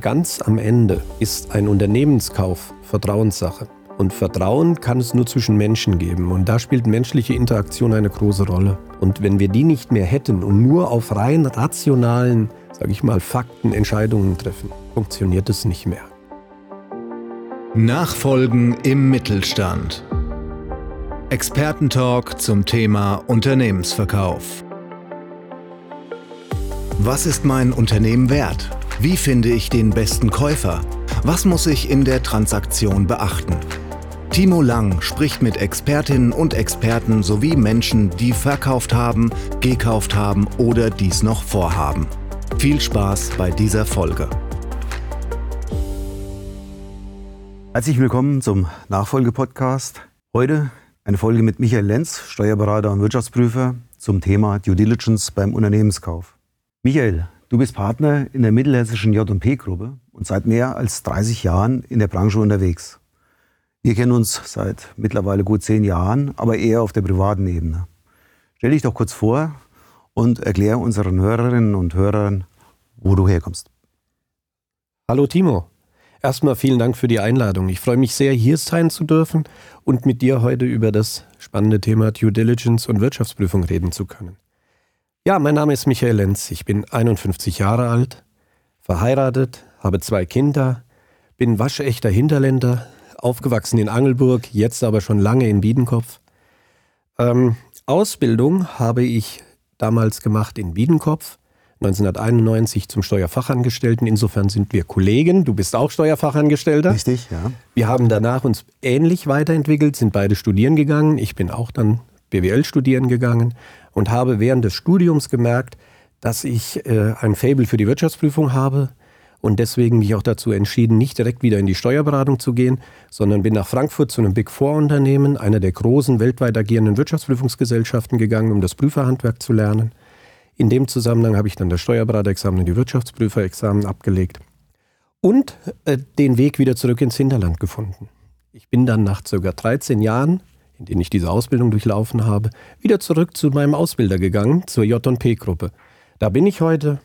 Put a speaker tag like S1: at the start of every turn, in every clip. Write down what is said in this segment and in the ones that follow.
S1: Ganz am Ende ist ein Unternehmenskauf Vertrauenssache. Und Vertrauen kann es nur zwischen Menschen geben. Und da spielt menschliche Interaktion eine große Rolle. Und wenn wir die nicht mehr hätten und nur auf rein rationalen, sage ich mal, Fakten Entscheidungen treffen, funktioniert es nicht mehr.
S2: Nachfolgen im Mittelstand. Expertentalk zum Thema Unternehmensverkauf. Was ist mein Unternehmen wert? Wie finde ich den besten Käufer? Was muss ich in der Transaktion beachten? Timo Lang spricht mit Expertinnen und Experten sowie Menschen, die verkauft haben, gekauft haben oder dies noch vorhaben. Viel Spaß bei dieser Folge.
S3: Herzlich willkommen zum Nachfolgepodcast. Heute eine Folge mit Michael Lenz, Steuerberater und Wirtschaftsprüfer zum Thema Due Diligence beim Unternehmenskauf. Michael, Du bist Partner in der mittelhessischen J&P-Gruppe und seit mehr als 30 Jahren in der Branche unterwegs. Wir kennen uns seit mittlerweile gut zehn Jahren, aber eher auf der privaten Ebene. Stell dich doch kurz vor und erklär unseren Hörerinnen und Hörern, wo du herkommst.
S1: Hallo Timo. Erstmal vielen Dank für die Einladung. Ich freue mich sehr, hier sein zu dürfen und mit dir heute über das spannende Thema Due Diligence und Wirtschaftsprüfung reden zu können. Ja, mein Name ist Michael Lenz. Ich bin 51 Jahre alt, verheiratet, habe zwei Kinder, bin waschechter Hinterländer, aufgewachsen in Angelburg, jetzt aber schon lange in Biedenkopf. Ähm, Ausbildung habe ich damals gemacht in Biedenkopf, 1991 zum Steuerfachangestellten. Insofern sind wir Kollegen. Du bist auch Steuerfachangestellter.
S3: Richtig, ja.
S1: Wir haben danach uns ähnlich weiterentwickelt, sind beide studieren gegangen. Ich bin auch dann BWL studieren gegangen und habe während des Studiums gemerkt, dass ich äh, ein Fable für die Wirtschaftsprüfung habe und deswegen mich auch dazu entschieden, nicht direkt wieder in die Steuerberatung zu gehen, sondern bin nach Frankfurt zu einem Big Four Unternehmen, einer der großen weltweit agierenden Wirtschaftsprüfungsgesellschaften gegangen, um das Prüferhandwerk zu lernen. In dem Zusammenhang habe ich dann das Steuerberaterexamen und die Wirtschaftsprüferexamen abgelegt und äh, den Weg wieder zurück ins Hinterland gefunden. Ich bin dann nach ca. 13 Jahren in denen ich diese Ausbildung durchlaufen habe, wieder zurück zu meinem Ausbilder gegangen, zur J&P-Gruppe. Da bin ich heute.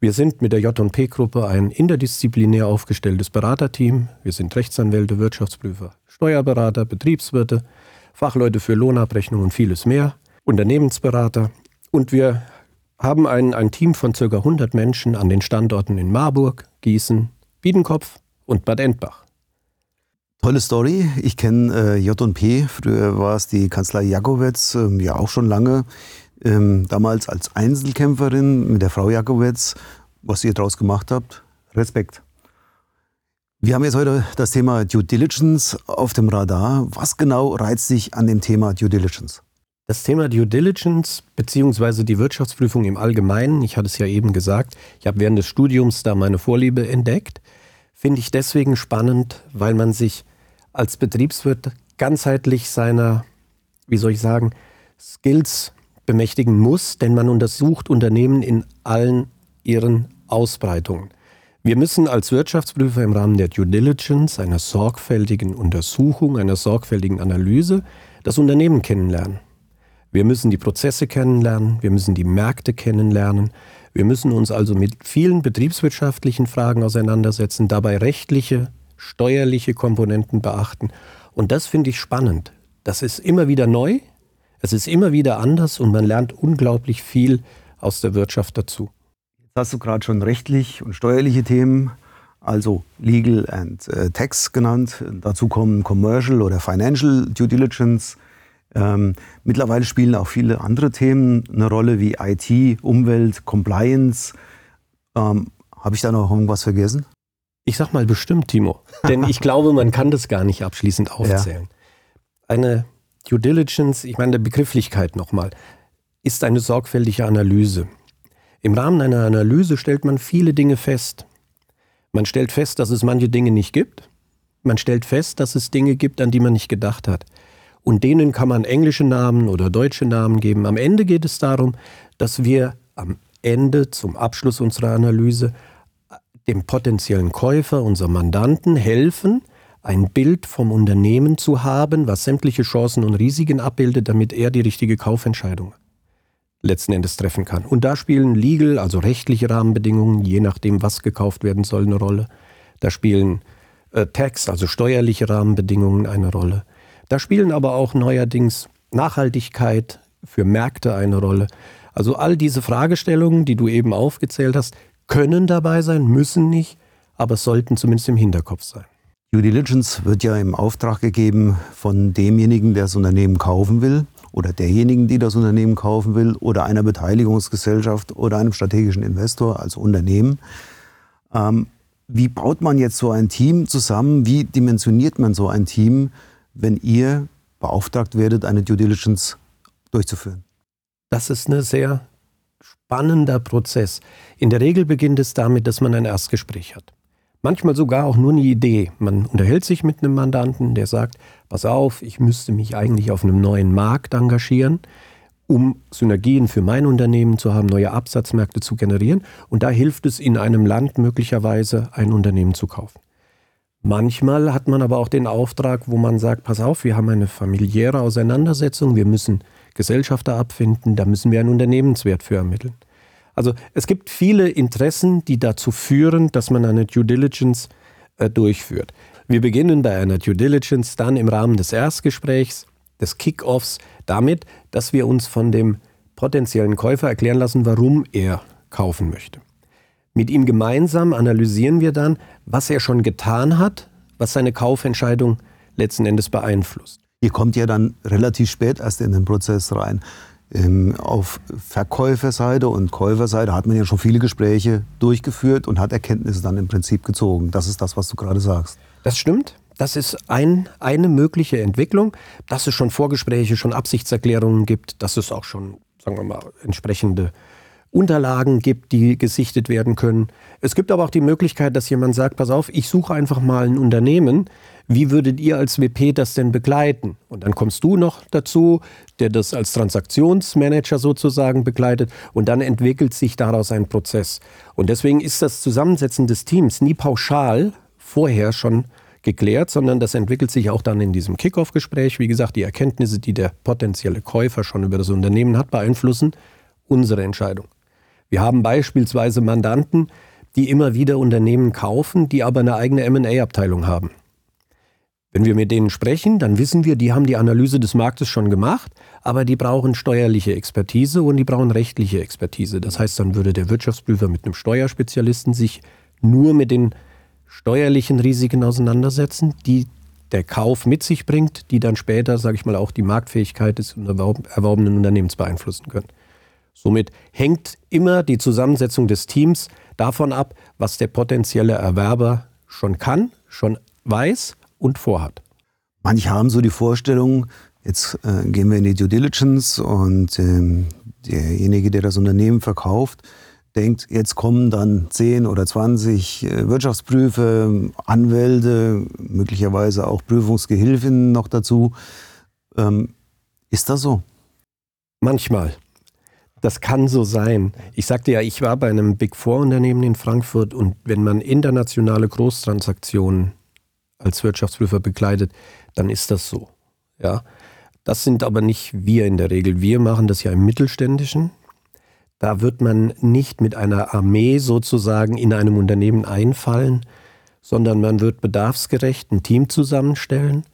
S1: Wir sind mit der J&P-Gruppe ein interdisziplinär aufgestelltes Beraterteam. Wir sind Rechtsanwälte, Wirtschaftsprüfer, Steuerberater, Betriebswirte, Fachleute für Lohnabrechnung und vieles mehr, Unternehmensberater. Und wir haben ein, ein Team von ca. 100 Menschen an den Standorten in Marburg, Gießen, Biedenkopf und Bad Endbach.
S3: Tolle Story. Ich kenne äh, J&P. Früher war es die Kanzlei Jakowetz, ähm, ja auch schon lange. Ähm, damals als Einzelkämpferin mit der Frau Jakowetz. Was ihr daraus gemacht habt, Respekt. Wir haben jetzt heute das Thema Due Diligence auf dem Radar. Was genau reizt dich an dem Thema Due Diligence?
S1: Das Thema Due Diligence bzw. die Wirtschaftsprüfung im Allgemeinen, ich hatte es ja eben gesagt, ich habe während des Studiums da meine Vorliebe entdeckt, finde ich deswegen spannend, weil man sich als Betriebswirt ganzheitlich seiner, wie soll ich sagen, Skills bemächtigen muss, denn man untersucht Unternehmen in allen ihren Ausbreitungen. Wir müssen als Wirtschaftsprüfer im Rahmen der Due Diligence, einer sorgfältigen Untersuchung, einer sorgfältigen Analyse das Unternehmen kennenlernen. Wir müssen die Prozesse kennenlernen, wir müssen die Märkte kennenlernen, wir müssen uns also mit vielen betriebswirtschaftlichen Fragen auseinandersetzen, dabei rechtliche steuerliche Komponenten beachten. Und das finde ich spannend. Das ist immer wieder neu, es ist immer wieder anders und man lernt unglaublich viel aus der Wirtschaft dazu.
S3: Jetzt hast du gerade schon rechtlich und steuerliche Themen, also Legal and äh, Tax genannt. Dazu kommen Commercial oder Financial Due Diligence. Ähm, mittlerweile spielen auch viele andere Themen eine Rolle wie IT, Umwelt, Compliance. Ähm, Habe ich da noch irgendwas vergessen?
S1: Ich sag mal bestimmt, Timo. Denn ich glaube, man kann das gar nicht abschließend aufzählen. Ja. Eine Due Diligence, ich meine der Begrifflichkeit nochmal, ist eine sorgfältige Analyse. Im Rahmen einer Analyse stellt man viele Dinge fest. Man stellt fest, dass es manche Dinge nicht gibt. Man stellt fest, dass es Dinge gibt, an die man nicht gedacht hat. Und denen kann man englische Namen oder deutsche Namen geben. Am Ende geht es darum, dass wir am Ende zum Abschluss unserer Analyse dem potenziellen Käufer, unserem Mandanten, helfen, ein Bild vom Unternehmen zu haben, was sämtliche Chancen und Risiken abbildet, damit er die richtige Kaufentscheidung letzten Endes treffen kann. Und da spielen legal, also rechtliche Rahmenbedingungen, je nachdem, was gekauft werden soll, eine Rolle. Da spielen äh, Tax, also steuerliche Rahmenbedingungen eine Rolle. Da spielen aber auch neuerdings Nachhaltigkeit für Märkte eine Rolle. Also all diese Fragestellungen, die du eben aufgezählt hast, können dabei sein, müssen nicht, aber sollten zumindest im Hinterkopf sein.
S3: Due Diligence wird ja im Auftrag gegeben von demjenigen, der das Unternehmen kaufen will oder derjenigen, die das Unternehmen kaufen will oder einer Beteiligungsgesellschaft oder einem strategischen Investor als Unternehmen. Ähm, wie baut man jetzt so ein Team zusammen? Wie dimensioniert man so ein Team, wenn ihr beauftragt werdet, eine Due Diligence durchzuführen?
S1: Das ist ein sehr spannender Prozess. In der Regel beginnt es damit, dass man ein Erstgespräch hat. Manchmal sogar auch nur eine Idee. Man unterhält sich mit einem Mandanten, der sagt, pass auf, ich müsste mich eigentlich auf einem neuen Markt engagieren, um Synergien für mein Unternehmen zu haben, neue Absatzmärkte zu generieren. Und da hilft es in einem Land möglicherweise, ein Unternehmen zu kaufen. Manchmal hat man aber auch den Auftrag, wo man sagt, pass auf, wir haben eine familiäre Auseinandersetzung, wir müssen Gesellschafter abfinden, da müssen wir einen Unternehmenswert für ermitteln. Also es gibt viele Interessen, die dazu führen, dass man eine Due Diligence äh, durchführt. Wir beginnen bei einer Due Diligence dann im Rahmen des Erstgesprächs, des Kickoffs, damit, dass wir uns von dem potenziellen Käufer erklären lassen, warum er kaufen möchte. Mit ihm gemeinsam analysieren wir dann, was er schon getan hat, was seine Kaufentscheidung letzten Endes beeinflusst.
S3: Ihr kommt ja dann relativ spät erst in den Prozess rein. Ähm, auf Verkäuferseite und Käuferseite hat man ja schon viele Gespräche durchgeführt und hat Erkenntnisse dann im Prinzip gezogen. Das ist das, was du gerade sagst.
S1: Das stimmt. Das ist ein, eine mögliche Entwicklung, dass es schon Vorgespräche, schon Absichtserklärungen gibt, dass es auch schon, sagen wir mal, entsprechende Unterlagen gibt, die gesichtet werden können. Es gibt aber auch die Möglichkeit, dass jemand sagt, pass auf, ich suche einfach mal ein Unternehmen. Wie würdet ihr als WP das denn begleiten? Und dann kommst du noch dazu, der das als Transaktionsmanager sozusagen begleitet und dann entwickelt sich daraus ein Prozess. Und deswegen ist das Zusammensetzen des Teams nie pauschal vorher schon geklärt, sondern das entwickelt sich auch dann in diesem Kickoff-Gespräch. Wie gesagt, die Erkenntnisse, die der potenzielle Käufer schon über das Unternehmen hat, beeinflussen unsere Entscheidung. Wir haben beispielsweise Mandanten, die immer wieder Unternehmen kaufen, die aber eine eigene MA-Abteilung haben. Wenn wir mit denen sprechen, dann wissen wir, die haben die Analyse des Marktes schon gemacht, aber die brauchen steuerliche Expertise und die brauchen rechtliche Expertise. Das heißt, dann würde der Wirtschaftsprüfer mit einem Steuerspezialisten sich nur mit den steuerlichen Risiken auseinandersetzen, die der Kauf mit sich bringt, die dann später, sage ich mal, auch die Marktfähigkeit des erworbenen Unternehmens beeinflussen können. Somit hängt immer die Zusammensetzung des Teams davon ab, was der potenzielle Erwerber schon kann, schon weiß und vorhat.
S3: Manche haben so die Vorstellung, jetzt äh, gehen wir in die Due Diligence und ähm, derjenige, der das Unternehmen verkauft, denkt, jetzt kommen dann 10 oder 20 äh, Wirtschaftsprüfe, Anwälte, möglicherweise auch Prüfungsgehilfinnen noch dazu. Ähm, ist das so?
S1: Manchmal. Das kann so sein. Ich sagte ja, ich war bei einem Big Four Unternehmen in Frankfurt und wenn man internationale Großtransaktionen als Wirtschaftsprüfer begleitet, dann ist das so. Ja. Das sind aber nicht wir in der Regel. Wir machen das ja im Mittelständischen. Da wird man nicht mit einer Armee sozusagen in einem Unternehmen einfallen, sondern man wird bedarfsgerecht ein Team zusammenstellen,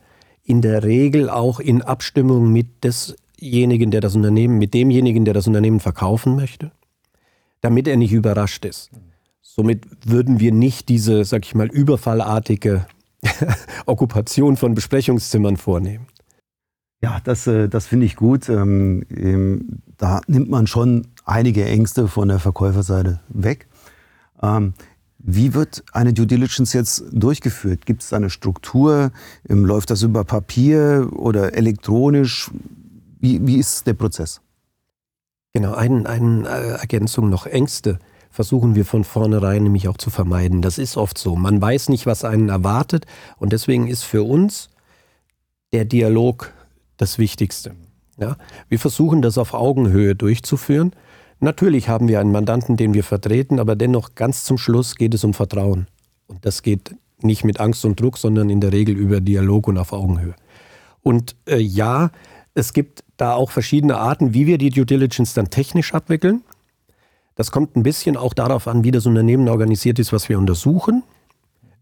S1: in der Regel auch in Abstimmung mit des demjenigen, der das Unternehmen, mit demjenigen, der das Unternehmen verkaufen möchte, damit er nicht überrascht ist. Somit würden wir nicht diese, sag ich mal, überfallartige Okkupation von Besprechungszimmern vornehmen.
S3: Ja, das, äh, das finde ich gut. Ähm, da nimmt man schon einige Ängste von der Verkäuferseite weg. Ähm, wie wird eine Due Diligence jetzt durchgeführt? Gibt es eine Struktur? Ähm, läuft das über Papier oder elektronisch? Wie, wie ist der Prozess?
S1: Genau, eine ein, äh, Ergänzung noch. Ängste versuchen wir von vornherein nämlich auch zu vermeiden. Das ist oft so. Man weiß nicht, was einen erwartet und deswegen ist für uns der Dialog das Wichtigste. Ja? Wir versuchen das auf Augenhöhe durchzuführen. Natürlich haben wir einen Mandanten, den wir vertreten, aber dennoch ganz zum Schluss geht es um Vertrauen. Und das geht nicht mit Angst und Druck, sondern in der Regel über Dialog und auf Augenhöhe. Und äh, ja, es gibt da auch verschiedene Arten, wie wir die Due Diligence dann technisch abwickeln. Das kommt ein bisschen auch darauf an, wie das Unternehmen organisiert ist, was wir untersuchen.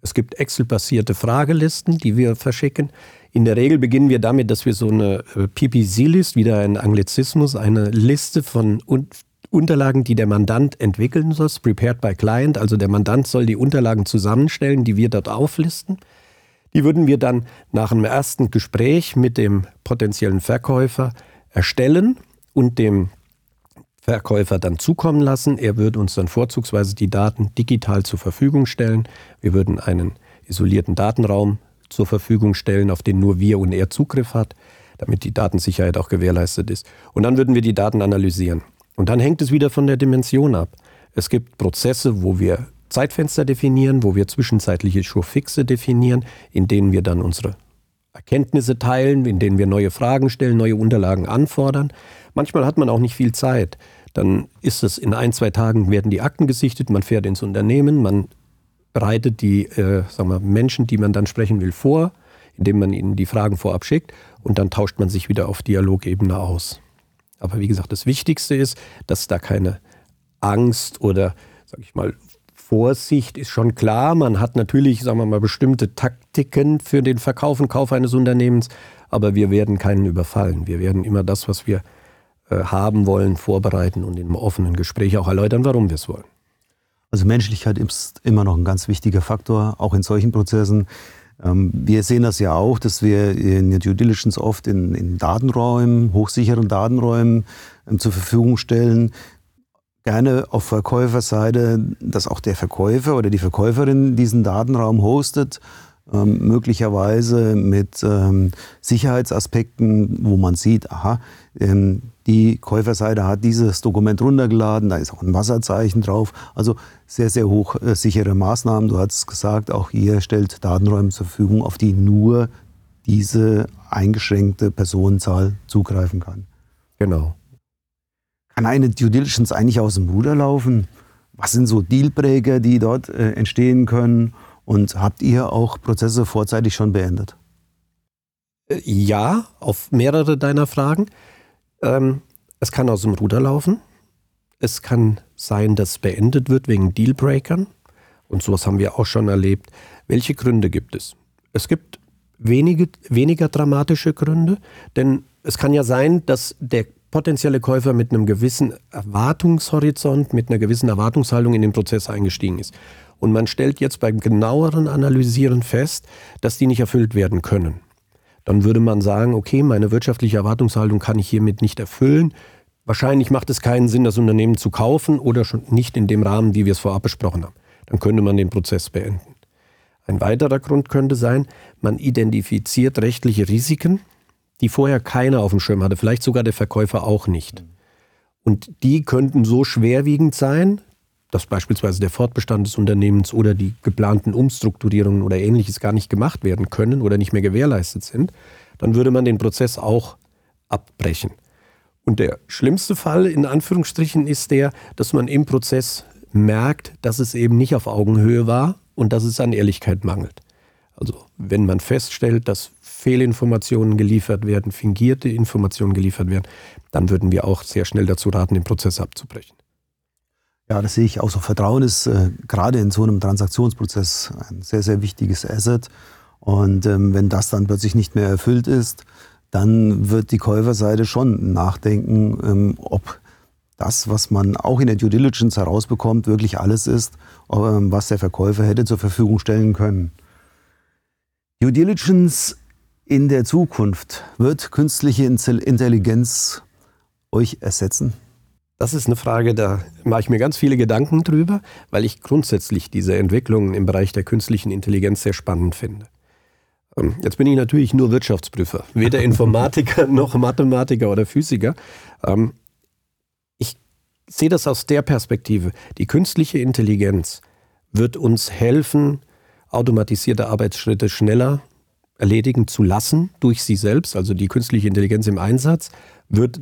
S1: Es gibt Excel-basierte Fragelisten, die wir verschicken. In der Regel beginnen wir damit, dass wir so eine äh, PPC-List, wieder ein Anglizismus, eine Liste von Unterlagen, die der Mandant entwickeln soll, prepared by client. Also der Mandant soll die Unterlagen zusammenstellen, die wir dort auflisten. Die würden wir dann nach einem ersten Gespräch mit dem potenziellen Verkäufer erstellen und dem Verkäufer dann zukommen lassen. Er würde uns dann vorzugsweise die Daten digital zur Verfügung stellen. Wir würden einen isolierten Datenraum zur Verfügung stellen, auf den nur wir und er Zugriff hat, damit die Datensicherheit auch gewährleistet ist. Und dann würden wir die Daten analysieren. Und dann hängt es wieder von der Dimension ab. Es gibt Prozesse, wo wir Zeitfenster definieren, wo wir zwischenzeitliche Schurfixe definieren, in denen wir dann unsere Erkenntnisse teilen, in denen wir neue Fragen stellen, neue Unterlagen anfordern. Manchmal hat man auch nicht viel Zeit. Dann ist es in ein, zwei Tagen werden die Akten gesichtet, man fährt ins Unternehmen, man bereitet die äh, sagen wir, Menschen, die man dann sprechen will, vor, indem man ihnen die Fragen vorab schickt und dann tauscht man sich wieder auf Dialogebene aus. Aber wie gesagt, das Wichtigste ist, dass da keine Angst oder, sag ich mal, Vorsicht ist schon klar. Man hat natürlich, sagen wir mal, bestimmte Taktiken für den Verkauf und Kauf eines Unternehmens, aber wir werden keinen überfallen. Wir werden immer das, was wir äh, haben wollen, vorbereiten und in einem offenen Gespräch auch erläutern, warum wir es wollen.
S3: Also Menschlichkeit ist immer noch ein ganz wichtiger Faktor, auch in solchen Prozessen. Ähm, wir sehen das ja auch, dass wir in der Due Diligence oft in, in Datenräumen, hochsicheren Datenräumen ähm, zur Verfügung stellen. Gerne auf Verkäuferseite, dass auch der Verkäufer oder die Verkäuferin diesen Datenraum hostet, ähm, möglicherweise mit ähm, Sicherheitsaspekten, wo man sieht, aha, ähm, die Käuferseite hat dieses Dokument runtergeladen, da ist auch ein Wasserzeichen drauf. Also sehr, sehr hochsichere äh, Maßnahmen. Du hast gesagt, auch ihr stellt Datenräume zur Verfügung, auf die nur diese eingeschränkte Personenzahl zugreifen kann.
S1: Genau.
S3: Kann eine Due Diligence eigentlich aus dem Ruder laufen? Was sind so Dealbreaker, die dort äh, entstehen können? Und habt ihr auch Prozesse vorzeitig schon beendet?
S1: Äh, ja, auf mehrere deiner Fragen. Ähm, es kann aus dem Ruder laufen. Es kann sein, dass beendet wird wegen Dealbreakern. Und sowas haben wir auch schon erlebt. Welche Gründe gibt es? Es gibt wenige, weniger dramatische Gründe, denn es kann ja sein, dass der potenzielle Käufer mit einem gewissen Erwartungshorizont, mit einer gewissen Erwartungshaltung in den Prozess eingestiegen ist. Und man stellt jetzt beim genaueren Analysieren fest, dass die nicht erfüllt werden können dann würde man sagen, okay, meine wirtschaftliche Erwartungshaltung kann ich hiermit nicht erfüllen. Wahrscheinlich macht es keinen Sinn, das Unternehmen zu kaufen oder schon nicht in dem Rahmen, wie wir es vorab besprochen haben. Dann könnte man den Prozess beenden. Ein weiterer Grund könnte sein, man identifiziert rechtliche Risiken, die vorher keiner auf dem Schirm hatte, vielleicht sogar der Verkäufer auch nicht. Und die könnten so schwerwiegend sein, dass beispielsweise der Fortbestand des Unternehmens oder die geplanten Umstrukturierungen oder ähnliches gar nicht gemacht werden können oder nicht mehr gewährleistet sind, dann würde man den Prozess auch abbrechen. Und der schlimmste Fall in Anführungsstrichen ist der, dass man im Prozess merkt, dass es eben nicht auf Augenhöhe war und dass es an Ehrlichkeit mangelt. Also wenn man feststellt, dass Fehlinformationen geliefert werden, fingierte Informationen geliefert werden, dann würden wir auch sehr schnell dazu raten, den Prozess abzubrechen.
S3: Ja, das sehe ich auch so. Vertrauen ist äh, gerade in so einem Transaktionsprozess ein sehr, sehr wichtiges Asset. Und ähm, wenn das dann plötzlich nicht mehr erfüllt ist, dann wird die Käuferseite schon nachdenken, ähm, ob das, was man auch in der Due Diligence herausbekommt, wirklich alles ist, ähm, was der Verkäufer hätte zur Verfügung stellen können. Due Diligence in der Zukunft wird künstliche Intelligenz euch ersetzen?
S1: Das ist eine Frage, da mache ich mir ganz viele Gedanken drüber, weil ich grundsätzlich diese Entwicklungen im Bereich der künstlichen Intelligenz sehr spannend finde. Ähm, jetzt bin ich natürlich nur Wirtschaftsprüfer, weder Informatiker noch Mathematiker oder Physiker. Ähm, ich sehe das aus der Perspektive. Die künstliche Intelligenz wird uns helfen, automatisierte Arbeitsschritte schneller erledigen zu lassen durch sie selbst, also die künstliche Intelligenz im Einsatz, wird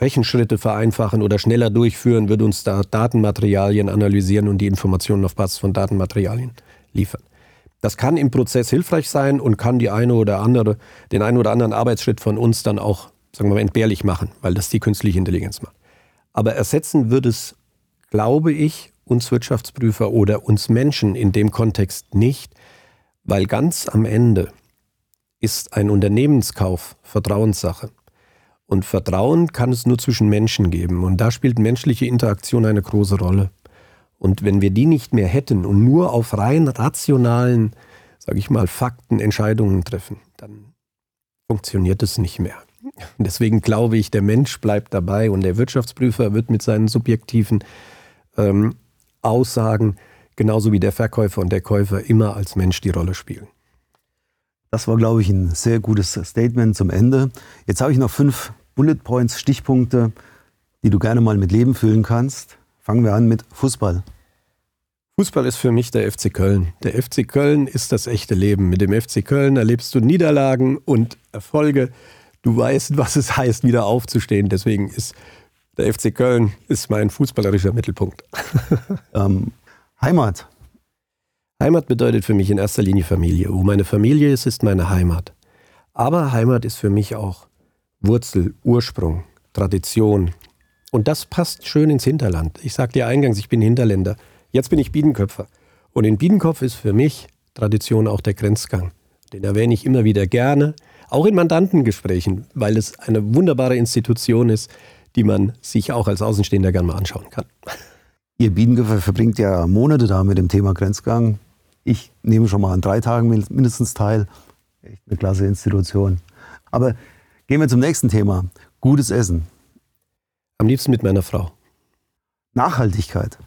S1: Rechenschritte vereinfachen oder schneller durchführen, wird uns da Datenmaterialien analysieren und die Informationen auf Basis von Datenmaterialien liefern. Das kann im Prozess hilfreich sein und kann die eine oder andere, den einen oder anderen Arbeitsschritt von uns dann auch sagen wir mal, entbehrlich machen, weil das die künstliche Intelligenz macht. Aber ersetzen wird es, glaube ich, uns Wirtschaftsprüfer oder uns Menschen in dem Kontext nicht, weil ganz am Ende ist ein Unternehmenskauf Vertrauenssache. Und Vertrauen kann es nur zwischen Menschen geben. Und da spielt menschliche Interaktion eine große Rolle. Und wenn wir die nicht mehr hätten und nur auf rein rationalen, sage ich mal, Fakten Entscheidungen treffen, dann funktioniert es nicht mehr. Deswegen glaube ich, der Mensch bleibt dabei und der Wirtschaftsprüfer wird mit seinen subjektiven ähm, Aussagen genauso wie der Verkäufer und der Käufer immer als Mensch die Rolle spielen.
S3: Das war, glaube ich, ein sehr gutes Statement zum Ende. Jetzt habe ich noch fünf Bullet Points, Stichpunkte, die du gerne mal mit Leben füllen kannst. Fangen wir an mit Fußball.
S1: Fußball ist für mich der FC Köln. Der FC Köln ist das echte Leben. Mit dem FC Köln erlebst du Niederlagen und Erfolge. Du weißt, was es heißt, wieder aufzustehen. Deswegen ist der FC Köln ist mein fußballerischer Mittelpunkt.
S3: ähm, Heimat.
S1: Heimat bedeutet für mich in erster Linie Familie. Wo meine Familie ist, ist meine Heimat. Aber Heimat ist für mich auch Wurzel, Ursprung, Tradition. Und das passt schön ins Hinterland. Ich sagte ja eingangs, ich bin Hinterländer. Jetzt bin ich Biedenköpfer. Und in Biedenkopf ist für mich Tradition auch der Grenzgang. Den erwähne ich immer wieder gerne, auch in Mandantengesprächen, weil es eine wunderbare Institution ist, die man sich auch als Außenstehender gerne mal anschauen kann.
S3: Ihr Biedenköpfer verbringt ja Monate da mit dem Thema Grenzgang. Ich nehme schon mal an drei Tagen mindestens teil. Echt eine klasse Institution. Aber gehen wir zum nächsten Thema. Gutes Essen.
S1: Am liebsten mit meiner Frau.
S3: Nachhaltigkeit.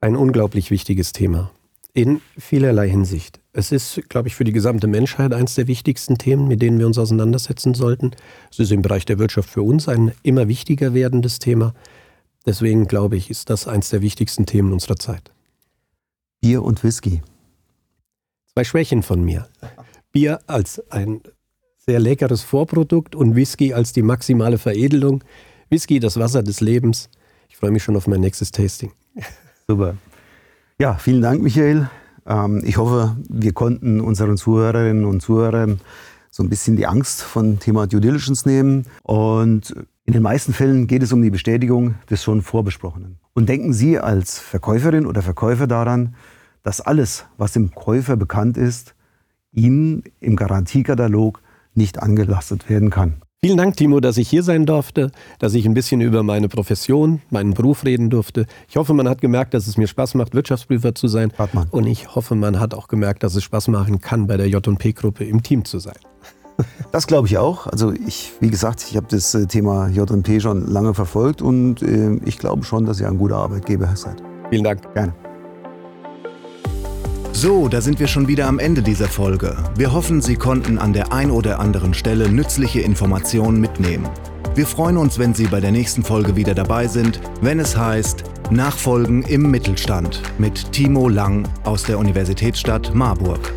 S1: Ein unglaublich wichtiges Thema. In vielerlei Hinsicht. Es ist, glaube ich, für die gesamte Menschheit eines der wichtigsten Themen, mit denen wir uns auseinandersetzen sollten. Es ist im Bereich der Wirtschaft für uns ein immer wichtiger werdendes Thema. Deswegen glaube ich, ist das eines der wichtigsten Themen unserer Zeit.
S3: Bier und Whisky
S1: zwei Schwächen von mir. Bier als ein sehr leckeres Vorprodukt und Whisky als die maximale Veredelung. Whisky, das Wasser des Lebens. Ich freue mich schon auf mein nächstes Tasting.
S3: Super. Ja, vielen Dank, Michael. Ähm, ich hoffe, wir konnten unseren Zuhörerinnen und Zuhörern so ein bisschen die Angst von Thema Due Diligence nehmen. Und in den meisten Fällen geht es um die Bestätigung des schon Vorbesprochenen. Und denken Sie als Verkäuferin oder Verkäufer daran, dass alles, was dem Käufer bekannt ist, Ihnen im Garantiekatalog nicht angelastet werden kann.
S1: Vielen Dank, Timo, dass ich hier sein durfte, dass ich ein bisschen über meine Profession, meinen Beruf reden durfte. Ich hoffe, man hat gemerkt, dass es mir Spaß macht, Wirtschaftsprüfer zu sein.
S3: Hartmann.
S1: Und ich hoffe, man hat auch gemerkt, dass es Spaß machen kann, bei der J&P-Gruppe im Team zu sein.
S3: Das glaube ich auch. Also ich, wie gesagt, ich habe das äh, Thema J&P schon lange verfolgt und äh, ich glaube schon, dass ihr ein guter Arbeitgeber seid.
S1: Vielen Dank.
S3: Gerne.
S2: So, da sind wir schon wieder am Ende dieser Folge. Wir hoffen, Sie konnten an der ein oder anderen Stelle nützliche Informationen mitnehmen. Wir freuen uns, wenn Sie bei der nächsten Folge wieder dabei sind, wenn es heißt Nachfolgen im Mittelstand mit Timo Lang aus der Universitätsstadt Marburg.